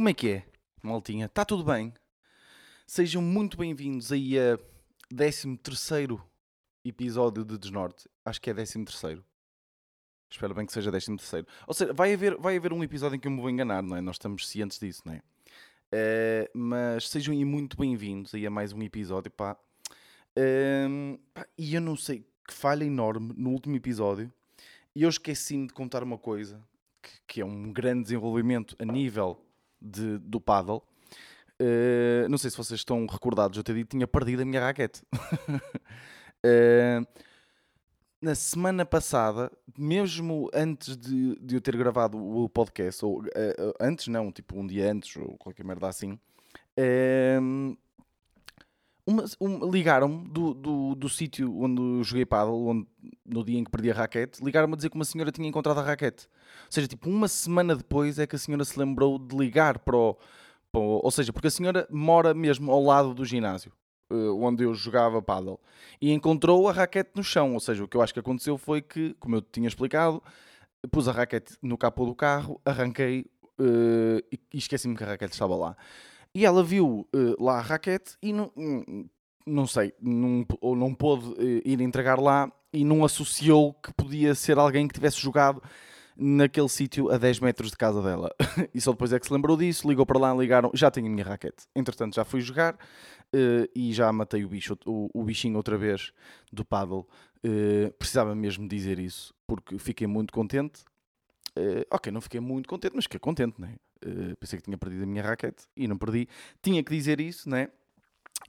Como é que é, maltinha? Está tudo bem? Sejam muito bem-vindos aí a 13 episódio de Desnorte. Acho que é 13 Espero bem que seja 13 Ou seja, vai haver, vai haver um episódio em que eu me vou enganar, não é? Nós estamos cientes disso, não é? Uh, mas sejam aí muito bem-vindos aí a mais um episódio, pá. Uh, pá. E eu não sei, que falha enorme no último episódio. E eu esqueci-me de contar uma coisa, que, que, é um grande desenvolvimento a nível de, do paddle. Uh, não sei se vocês estão recordados, eu te dito tinha perdido a minha raquete. uh, na semana passada, mesmo antes de, de eu ter gravado o podcast, ou uh, antes não, tipo um dia antes, ou qualquer merda assim, ligaram-me do, do, do sítio onde joguei paddle, onde, no dia em que perdi a raquete, ligaram-me a dizer que uma senhora tinha encontrado a raquete. Ou seja, tipo, uma semana depois é que a senhora se lembrou de ligar para o, para o ou seja, porque a senhora mora mesmo ao lado do ginásio. Uh, onde eu jogava paddle e encontrou a raquete no chão, ou seja, o que eu acho que aconteceu foi que, como eu tinha explicado, pus a raquete no capô do carro, arranquei uh, e esqueci-me que a raquete estava lá. E ela viu uh, lá a raquete e não, não sei, não, ou não pôde uh, ir entregar lá e não associou que podia ser alguém que tivesse jogado naquele sítio a 10 metros de casa dela. e só depois é que se lembrou disso, ligou para lá, ligaram, já tenho a minha raquete. Entretanto, já fui jogar uh, e já matei o bicho, o, o bichinho outra vez do paddle. Uh, precisava mesmo dizer isso, porque fiquei muito contente. Uh, ok, não fiquei muito contente, mas fiquei contente, né? Uh, pensei que tinha perdido a minha raquete e não perdi. Tinha que dizer isso, né?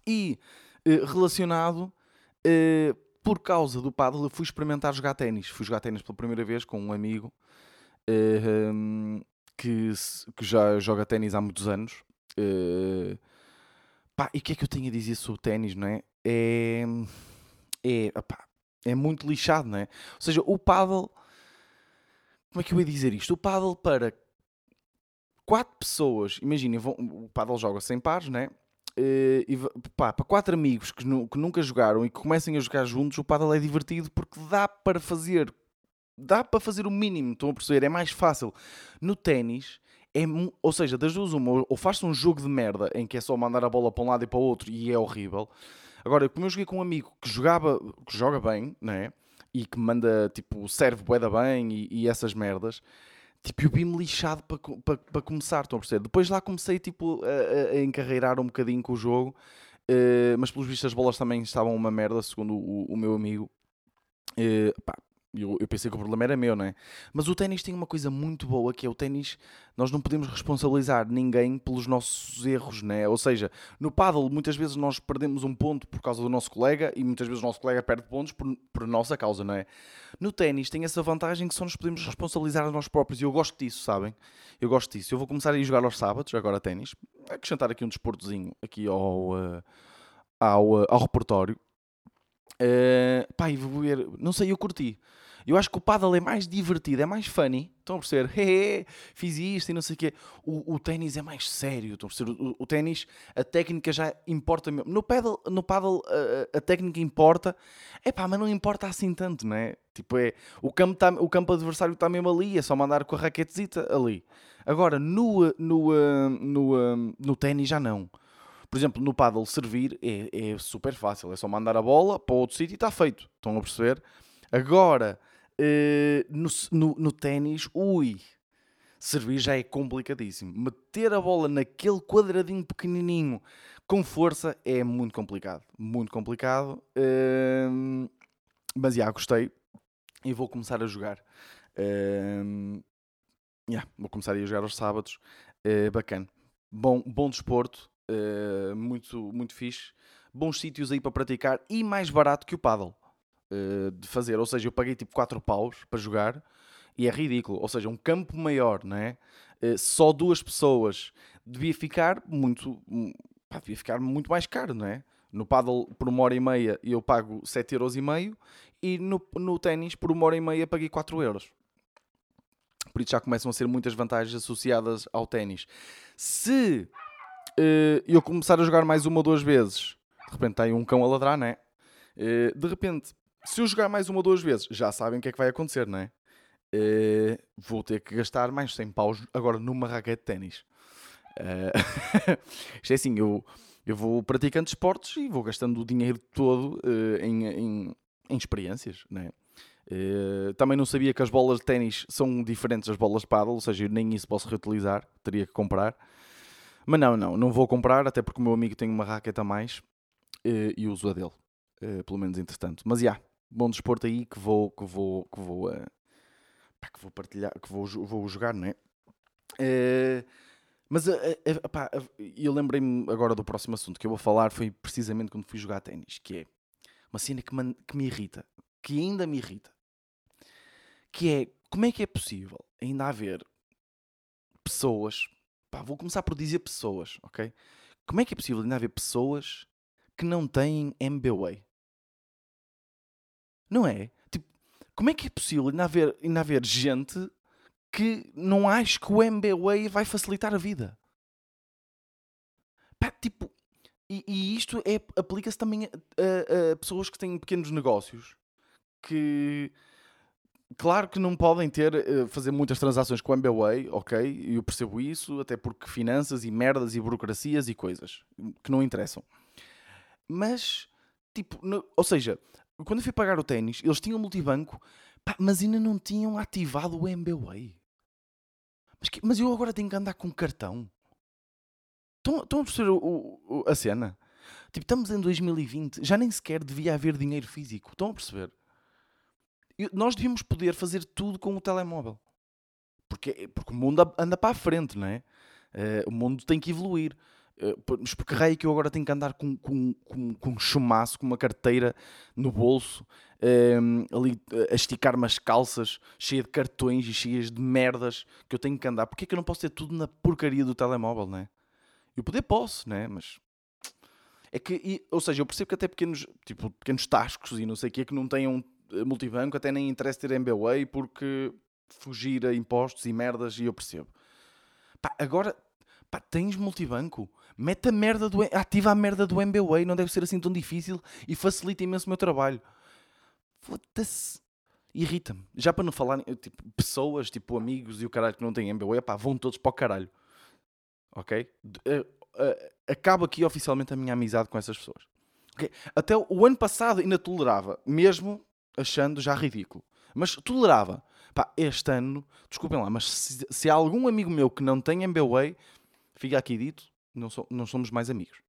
E uh, relacionado, por causa do paddle, fui experimentar jogar ténis. Fui jogar ténis pela primeira vez com um amigo um, que, que já joga ténis há muitos anos. Pá, e o que é que eu tenho a dizer sobre ténis, não é? É, é, opá, é muito lixado, não é? Ou seja, o paddle como é que eu ia dizer isto? O paddle para quatro pessoas, imaginem, o paddle joga sem pares, né? Eh, e, pá, para quatro amigos que, que, nunca jogaram e que comecem a jogar juntos, o paddle é divertido porque dá para fazer, dá para fazer o mínimo, estão a perceber? É mais fácil. No ténis, é, ou seja, das duas uma, ou faz-se um jogo de merda em que é só mandar a bola para um lado e para o outro e é horrível. Agora, como eu joguei com um amigo que jogava, que joga bem, né? E que manda, tipo, serve boeda bem e, e, essas merdas. Tipo, eu vi-me lixado para pa, pa começar, estão a perceber? Depois lá comecei, tipo, a, a encarreirar um bocadinho com o jogo, uh, mas pelos vistos as bolas também estavam uma merda, segundo o, o meu amigo. Uh, pá, eu, eu, pensei que o problema era meu, não é? Mas o ténis tem uma coisa muito boa que é o ténis, nós não podemos responsabilizar ninguém pelos nossos erros, né? Ou seja, no paddle muitas vezes nós perdemos um ponto por causa do nosso colega e muitas vezes o nosso colega perde pontos por, por nossa causa, não é? No ténis tem essa vantagem que só nos podemos responsabilizar a nós próprios e eu gosto disso, sabem? Eu gosto disso. Eu vou começar a ir jogar aos sábados, agora ténis, acrescentar aqui um desportozinho aqui ao, uh, ao, uh, ao repertório. Uh, pá, vou ver, não sei, eu curti. Eu acho que o paddle é mais divertido, é mais funny. Estão a perceber? Hey, fiz isto e não sei o quê. O, o ténis é mais sério. Estão a perceber? O, o ténis, a técnica já importa mesmo. No paddle, no paddle a, a técnica importa. É pá, mas não importa assim tanto, não é? Tipo, é, o, campo tá, o campo adversário está mesmo ali, é só mandar com a raquetezita ali. Agora, no, no, no, no, no ténis já não. Por exemplo, no paddle servir é, é super fácil. É só mandar a bola para outro sítio e está feito. Estão a perceber? Agora, Uh, no, no, no ténis, ui, servir já é complicadíssimo. Meter a bola naquele quadradinho pequenininho com força é muito complicado. Muito complicado. Uh, mas já gostei e vou começar a jogar. Uh, yeah, vou começar a jogar aos sábados. Uh, bacana. Bom, bom desporto. Uh, muito, muito fixe. Bons sítios aí para praticar e mais barato que o paddle. Eh, de fazer. Ou seja, eu paguei tipo 4 paus para jogar e é ridículo. Ou seja, um campo maior, não é? Uh, só duas pessoas devia ficar muito. Hum, pá, devia ficar muito mais caro, não é? No paddle por uma hora e meia eu pago 7,5€ e no, no ténis por uma hora e meia paguei 4€. euros. Por isso já começam a ser muitas vantagens associadas ao ténis. Se uh, eu começar a jogar mais uma ou duas vezes, de repente tem um cão a ladrar, é? Uh, de repente se eu jogar mais uma ou duas vezes, já sabem o que é que vai acontecer, não é? Uh, vou ter que gastar mais 100 paus agora numa raquete de ténis. Uh, isto é assim, eu, eu vou praticando esportes e vou gastando o dinheiro todo uh, em, em, em, experiências, né? Uh, também não sabia que as bolas de ténis são diferentes das bolas de paddle, ou seja, nem isso posso reutilizar, teria que comprar. Mas não, não, não vou comprar, até porque o meu amigo tem uma raqueta a mais e uso a dele, pelo menos entretanto. Mas já, yeah, bom desporto aí que vou, que vou, que vou, que vou partilhar, que vou, vou jogar, não é? Mas eu lembrei-me agora do próximo assunto que eu vou falar foi precisamente quando fui jogar ténis, que é uma cena que, que me irrita, que ainda me irrita, que é como é que é possível ainda haver pessoas, pá, vou começar por dizer pessoas, ok? Como é que é possível ainda haver pessoas que não têm MBWay? Não é? Tipo, como é que é possível ainda haver, ainda haver gente que não acho que o MBWay vai facilitar a vida. Pá, tipo, e, e isto é, aplica-se também a, a, a, pessoas que têm pequenos negócios que, claro que não podem ter, eh, fazer muitas transações com o MBWay, ok? Eu percebo isso, até porque finanças e merdas e burocracias e coisas que não interessam. Mas, tipo, no, ou seja, quando eu fui pagar o ténis, eles tinham multibanco, pá, mas ainda não tinham ativado o MBWay. Mas, que, mas eu agora tenho que andar com cartão. Estão, estão a perceber o, o, a cena? Tipo, estamos em 2020, já nem sequer devia haver dinheiro físico. Estão a perceber? Eu, nós devíamos poder fazer tudo com o telemóvel. Porque, porque o mundo anda para a frente, não é? Uh, o mundo tem que evoluir. Uh, mas por que raio que eu agora tenho que andar com, com, com, com um chumaço, com uma carteira no bolso, um, ali a esticar umas calças cheias de cartões e cheias de merdas que eu tenho que andar. Porquê é que eu não posso ter tudo na porcaria do telemóvel, não é? Eu poder posso, né? Mas é que, e, ou seja, eu percebo que até pequenos, tipo, pequenos tascos e não sei o que, que não tenham eh, multibanco, até nem interessa ter MBWay porque fugir a impostos e merdas e eu percebo. Pá, agora, pá, tens multibanco, mete a merda do, ativa a merda do MBWay, não deve ser assim tão difícil e facilita imenso o meu trabalho. Foda-se. Irrita-me. Já para não falar, tipo, pessoas, tipo amigos e o caralho que não têm MBA, pá, vão todos para o caralho. Ok? Uh, uh, acabo aqui oficialmente a minha amizade com essas pessoas. Okay? Até o ano passado ainda tolerava, mesmo achando já ridículo. Mas tolerava. Pá, este ano, desculpem lá, mas se, se há algum amigo meu que não tem MBA, fica aqui dito, não, so, não somos mais amigos.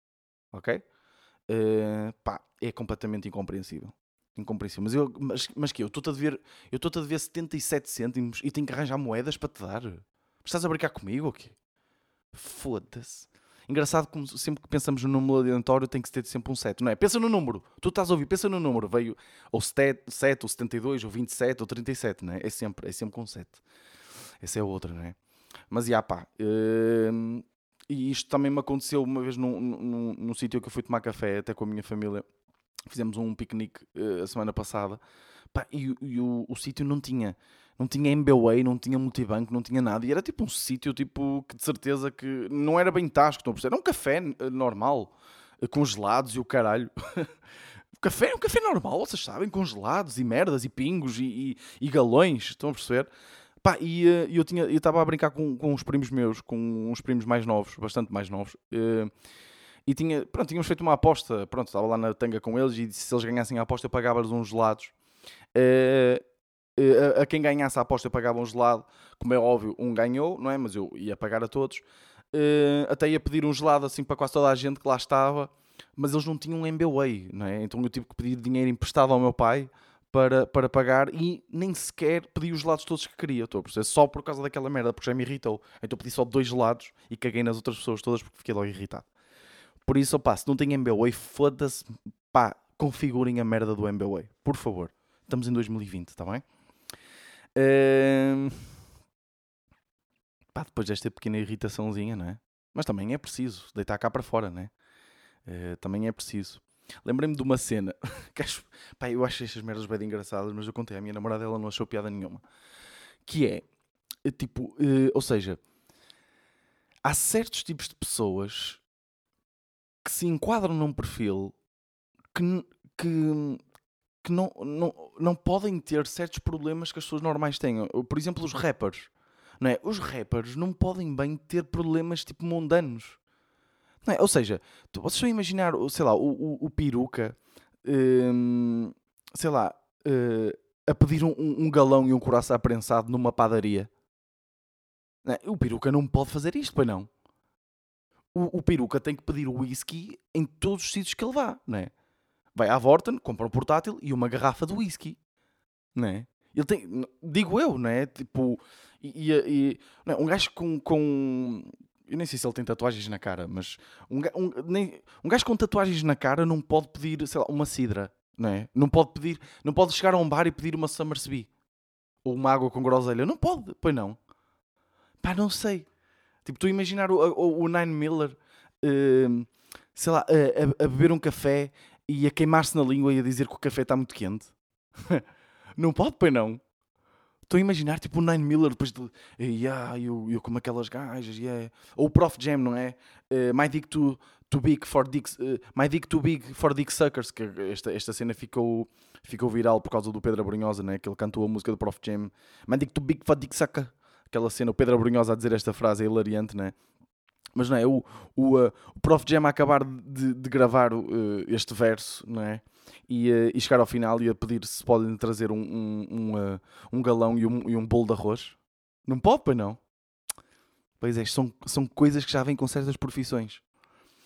Ok? Uh, pá, é completamente incompreensível incompreensível. Mas, eu, mas, mas que eu estou-te a dever, eu estou-te a dever 77 cêntimos e tenho que arranjar moedas para te dar. Estás a brincar comigo ou quê? Foda-se. Engraçado como sempre que pensamos no número aleatório tem que ter sempre um 7, não é? Pensa no número. Tu estás a ouvir, pensa no número. Veio ou 7, 7 ou 72, ou 27, ou 37, não é? É sempre, é sempre com 7. Essa é outra, não é? Mas, já pá. Hum, e isto também me aconteceu uma vez num, num, num sítio que eu fui tomar café, até com a minha família Fizemos um piquenique uh, a semana passada Pá, e, e o, o sítio não tinha não tinha MBWay, não tinha multibanco, não tinha nada. E era tipo um sítio tipo, que de certeza que não era bem tasco, estão a perceber? Era um café uh, normal, uh, congelados e o caralho. café é um café normal, vocês sabem, congelados e merdas e pingos e, e, e galões, estão a perceber? Pá, e uh, eu estava a brincar com, com uns primos meus, com uns primos mais novos, bastante mais novos. Uh, e tinha, pronto, tínhamos feito uma aposta, pronto, estava lá na tanga com eles e se eles ganhassem a aposta eu pagava-lhes uns gelados. Uh, uh, a, quem ganhasse a aposta eu pagava um gelado, como é óbvio, um ganhou, não é? Mas eu ia pagar a todos. Até ia pedir um gelado assim para quase toda a gente que lá estava, mas eles não tinham um MBWay, não é? Então eu tive que pedir dinheiro emprestado ao meu pai para, para pagar e nem sequer pedi os gelados todos que queria, estou a perceber? Só por causa daquela merda, porque já me irritou. Então pedi só dois gelados e caguei nas outras pessoas todas porque fiquei logo irritado. Por isso, opá, se não tem MBWay, foda-se, pá, configurem a merda do MBWay, por favor. Estamos em 2020, está bem? Uh... Pá, depois desta pequena irritaçãozinha, não é? Mas também é preciso deitar cá para fora, não é? Uh, também é preciso. Lembrei-me de uma cena que acho, pá, eu acho estas merdas bem engraçadas, mas eu contei à minha namorada, ela não achou piada nenhuma. Que é, eh, tipo, uh, ou seja, há certos tipos de pessoas que se enquadram num perfil que, que, que não, não, não podem ter certos problemas que as pessoas normais têm. Por exemplo, os rappers. não é? Os rappers não podem bem ter problemas tipo mundanos. É? Ou seja, tu, vocês estão a imaginar, sei lá, o, o, o peruca, hum, sei lá, uh, a pedir um, um, galão e um coração prensado numa padaria. Não é? O peruca não pode fazer isto, pois não. O, o peruca tem que pedir whisky em todos os sítios que ele vá, não é? Vai à Vorten, compra um portátil e uma garrafa de whisky, não é? Ele tem, digo eu, não é? Tipo, e, e não é? um gajo com, com. Eu nem sei se ele tem tatuagens na cara, mas um, um, nem, um gajo com tatuagens na cara não pode pedir, sei lá, uma cidra, não é? Não pode pedir, não pode chegar a um bar e pedir uma Summersby ou uma água com groselha. Não pode, pois não. Pá, não sei. Tipo, tu imaginar o, o, o Nine Miller, uh, sei lá, a, a, a beber um café e a queimar-se na língua e a dizer que o café está muito quente. não pode, pois não. Estou a imaginar tipo o Nine Miller depois de. Yeah, eu, eu como aquelas gajas, yeah. Ou o Prof Jam, não é? Uh, my dick too, too big for dicks. Uh, my dick too big for dick suckers. Que esta, esta cena ficou, ficou viral por causa do Pedro Abrunhosa, né? Que ele cantou a música do Prof Jam. My dick too big for dick sucker. Aquela cena, o Pedro Abrunhosa a dizer esta frase é hilariante, né? Mas não é? O, o, uh, o Prof Jam a acabar de, de gravar uh, este verso, não é? E, uh, e, chegar ao final e a pedir se podem trazer um, um, um, uh, um galão e um, e um bolo de arroz. Não pode, pois não? Pois é, são, são coisas que já vêm com certas profissões.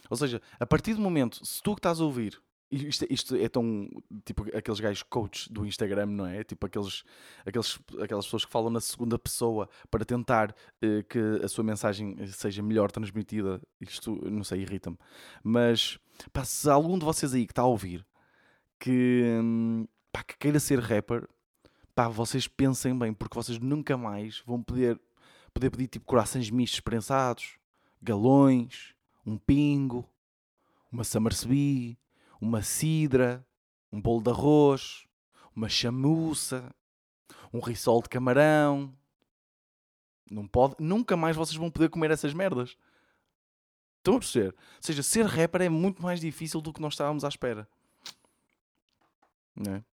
Ou seja, a partir do momento, se tu que estás a ouvir isto, isto, é tão tipo aqueles gajos coach do Instagram, não é? Tipo aqueles, aqueles, aquelas pessoas que falam na segunda pessoa para tentar uh, que a sua mensagem seja melhor transmitida. Isto, não sei, irrita-me. Mas pá, se algum de vocês aí que está a ouvir que, hum, pá, que queira ser rapper, pá, vocês pensem bem, porque vocês nunca mais vão poder, poder pedir tipo corações mistos prensados, galões, um pingo, uma Summersby uma cidra, um bolo de arroz, uma chamuça, um risol de camarão. Não pode, nunca mais vocês vão poder comer essas merdas. Estão a perceber? Ou seja, ser rapper é muito mais difícil do que nós estávamos à espera. Não é?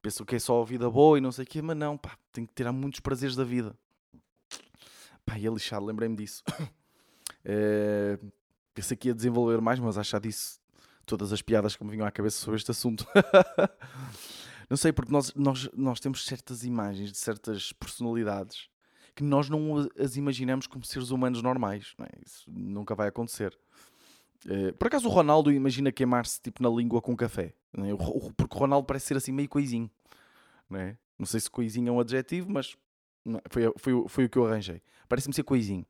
Penso que é só a vida boa e não sei o quê, mas não, pá, tenho que tirar muitos prazeres da vida. Pá, e é lixado, lembrei-me disso. É, pensei que ia desenvolver mais, mas achar disso todas as piadas que me vinham à cabeça sobre este assunto. não sei, porque nós, nós, nós temos certas imagens de certas personalidades que nós não as imaginamos como seres humanos normais. Não é? Isso nunca vai acontecer. Eh, por acaso o Ronaldo imagina queimar-se tipo na língua com café. É? Porque o Ronaldo parece ser assim meio coisinho. Não, é? não sei se coisinho é um adjetivo, mas foi, foi, foi o que eu arranjei. Parece-me ser coisinho.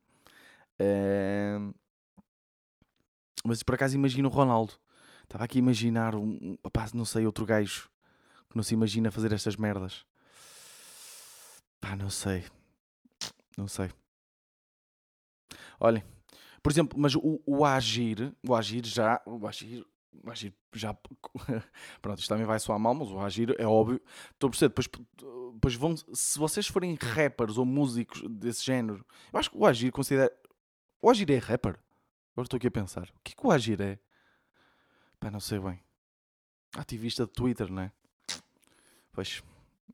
Uh, mas por acaso imagino o Ronaldo Estava aqui a imaginar um, opá, não sei, outro gajo que não se imagina fazer estas merdas. Pá, não sei. Não sei. Olhem, por exemplo, mas o, o Agir, o Agir já, o Agir, o Agir já, pronto, isto também vai soar mal, mas o Agir é óbvio. Estou a perceber, depois, depois vão, se vocês forem rappers ou músicos desse género, eu acho que o Agir considera, o Agir é rapper? Agora estou aqui a pensar, o que é que o Agir é? Pá, não sei bem. Ativista de Twitter, não é? Pois,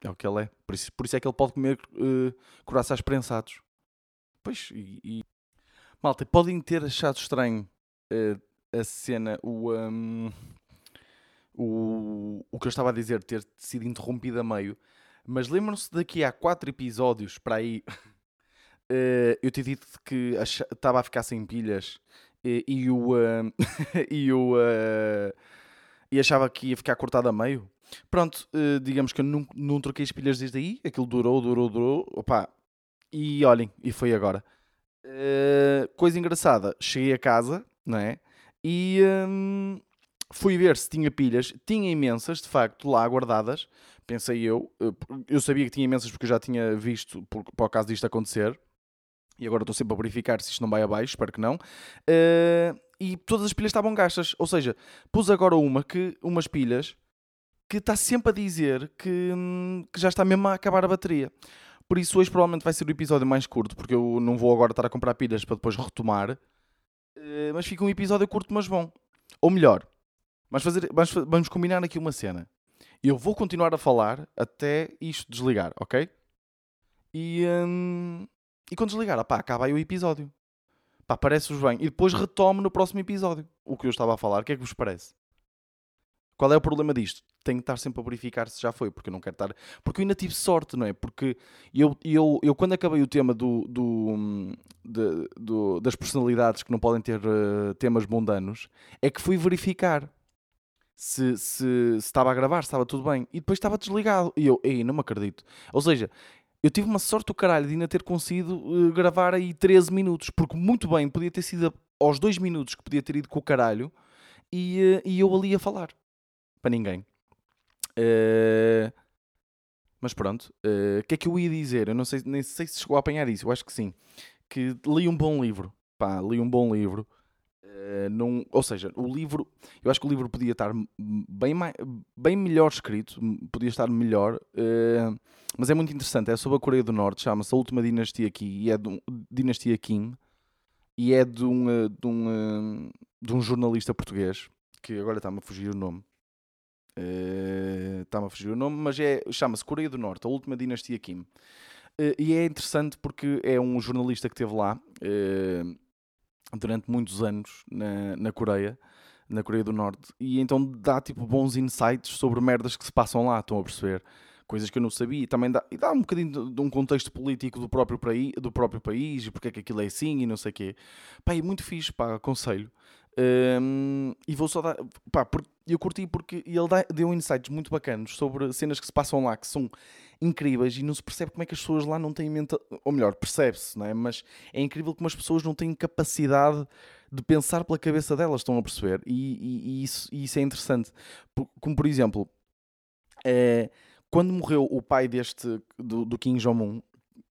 é o que ele é. Por isso, por isso é que ele pode comer uh, corações prensados. Pois, e, e... Malta, podem ter achado estranho uh, a cena, o, um, o, o que eu estava a dizer, ter sido interrompido a meio. Mas lembram-se daqui há quatro episódios para aí. Uh, eu te dito que estava a ficar sem pilhas e, o. Uh, e o. Uh, e achava que ia ficar cortado a meio. Pronto, uh, digamos que eu não, não troquei as pilhas desde aí. Aquilo durou, durou, durou. Opa, e olhem, e foi agora. coisa engraçada, cheguei a casa, não é? E um, fui ver se tinha pilhas. Tinha imensas, de facto, lá guardadas. Pensei eu. Eu sabia que tinha imensas porque eu já tinha visto por, por causa disto acontecer e agora estou sempre a verificar se isto não vai abaixo, espero que não. Uh, e todas as pilhas estavam gastas. Ou seja, pus agora uma que umas pilhas que está sempre a dizer que, que já está mesmo a acabar a bateria. Por isso hoje provavelmente vai ser o episódio mais curto, porque eu não vou agora estar a comprar pilhas para depois retomar. Uh, mas fica um episódio curto, mas bom. Ou melhor, vamos, fazer, vamos, vamos combinar aqui uma cena. Eu vou continuar a falar até isto desligar, ok? E, hum, e quando desligar, opá, acaba aí o episódio. Pá, parece-vos bem. E depois retomo no próximo episódio o que eu estava a falar. O que é que vos parece? Qual é o problema disto? Tenho que estar sempre a verificar se já foi, porque eu não quero estar. Porque eu ainda tive sorte, não é? Porque eu, eu, eu quando acabei o tema do, do, de, do das personalidades que não podem ter uh, temas mundanos, é que fui verificar se, se, se, estava a gravar, se estava tudo bem. E depois estava desligado. E eu, ei, não me acredito. Ou seja, eu tive uma sorte do caralho de ainda ter conseguido uh, gravar aí 13 minutos, porque muito bem podia ter sido aos 2 minutos que podia ter ido com o caralho e, uh, e eu ali a falar. Para ninguém. Uh, mas pronto, o que é que eu ia dizer? Eu não sei, nem sei se chegou a apanhar isso, eu acho que sim. Que li um bom livro. Pá, li um bom livro. Uh, num, ou seja, o livro, eu acho que o livro podia estar bem, mais, bem melhor escrito, podia estar melhor, uh, mas é muito interessante. É sobre a Coreia do Norte, chama-se A Última Dinastia aqui, e é de um, Dinastia Kim, e é de um, uh, de um, de um jornalista português, que agora está-me a fugir o nome. Está-me a fugir o nome, mas é, chama-se Coreia do Norte, A Última Dinastia Kim. e é interessante porque é um jornalista que esteve lá durante muitos anos na, na Coreia, na Coreia do Norte, e então dá tipo bons insights sobre merdas que se passam lá, estão a perceber? Coisas que eu não sabia, e também dá, e dá um bocadinho de, de um contexto político do próprio, país, do próprio país, e porque é que aquilo é assim e não sei o quê. Pá, é muito fixe, pá, aconselho. Um, e vou só dar. Pá, eu curti porque ele dá, deu insights muito bacanos sobre cenas que se passam lá que são incríveis e não se percebe como é que as pessoas lá não têm mente. Ou melhor, percebe-se, não é? Mas é incrível como as pessoas não têm capacidade de pensar pela cabeça delas, estão a perceber? E, e, e isso, e isso é interessante. Como por exemplo, é, quando morreu o pai deste, do, do Kim Jong-un,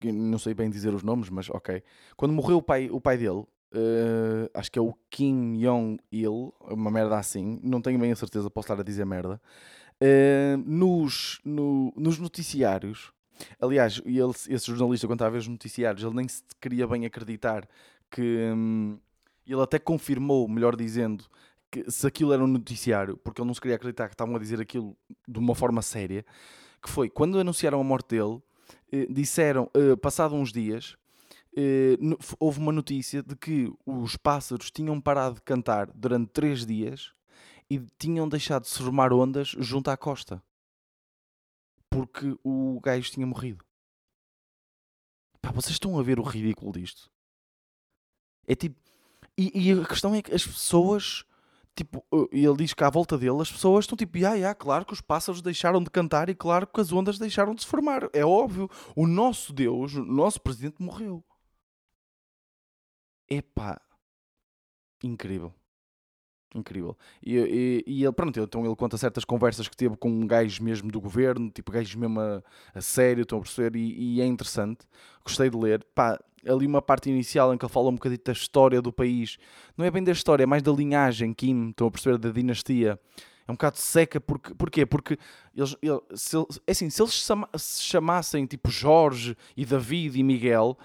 não sei bem dizer os nomes, mas ok. Quando morreu o pai, o pai dele, uh, acho que é o Kim Jong-il, uma merda assim, não tenho bem a certeza, posso estar a dizer merda. Uh, nos, no, nos noticiários, aliás, ele, esse jornalista, quando estava a ver os noticiários, ele nem se queria bem acreditar que um, ele até confirmou, melhor dizendo, que se aquilo era um noticiário, porque ele não se queria acreditar que estavam a dizer aquilo de uma forma séria, que foi quando anunciaram a morte dele, eh, disseram, eh, passado uns dias, eh, houve uma notícia de que os pássaros tinham parado de cantar durante três dias e tinham deixado de se formar ondas junto à costa porque o gajo tinha morrido. Pá, vocês estão a ver o ridículo disto? É tipo. E, e a questão é que as pessoas. Tipo, ele diz que à volta dele as pessoas estão tipo, ah, yeah, claro que os pássaros deixaram de cantar e claro que as ondas deixaram de se formar. É óbvio. O nosso Deus, o nosso presidente morreu. Epá. Incrível. Incrível. E, e, e, ele, pronto, então ele conta certas conversas que teve com gajos mesmo do governo, tipo gajos mesmo a, a sério, estão a perceber? E, e, é interessante. Gostei de ler. Pá, ali uma parte inicial em que ele fala um bocadinho da história do país. Não é bem da história, é mais da linhagem Kim, estão a perceber? Da dinastia. É um bocado seca, porque, porquê? Porque eles, eles, se, é assim, se eles se chamassem tipo Jorge e David e Miguel,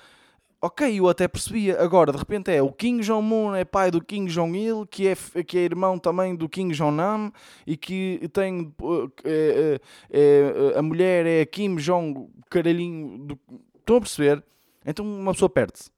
ok, eu até percebia. Agora, de repente é o King Jong-un é pai do King Jong-il, que é, que é irmão também do King Jong-nam e que tem. É, é, a mulher é Kim Jong, caralhinho. Do, estão a perceber? Então uma pessoa perde-se.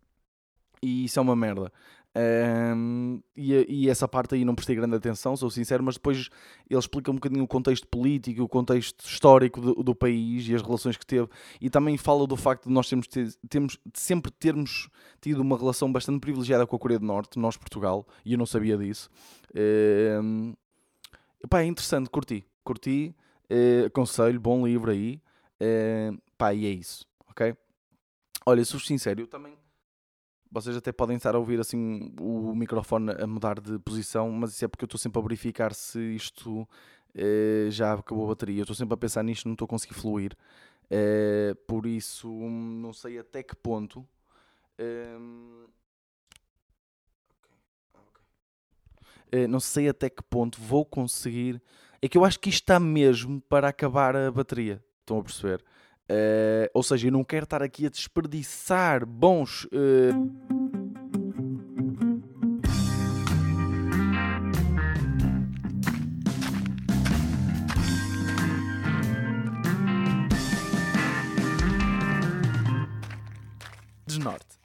E isso é uma merda. Um, e, e, essa parte aí não prestei grande atenção, sou sincero, mas depois ele explica um bocadinho o contexto político, o contexto histórico do, do país e as relações que teve, e também fala do facto de nós termos, temos, de sempre termos tido uma relação bastante privilegiada com a Coreia do Norte, nós Portugal, e eu não sabia disso. Um, pá, é interessante, curti, curti, uh, aconselho, bom livro aí, uh, pá, e é isso, ok? Olha, sou sincero, eu também vocês até podem estar a ouvir assim o microfone a mudar de posição, mas isso é porque eu estou sempre a verificar se isto eh, já acabou a bateria. Eu estou sempre a pensar nisto, não estou a conseguir fluir. Eh, por isso, não sei até que ponto. Ehm, eh, não sei até que ponto vou conseguir. É que eu acho que isto está mesmo para acabar a bateria. Estão a perceber? Uh, ou seja, eu não quero estar aqui a desperdiçar bons. Uh... desnorte.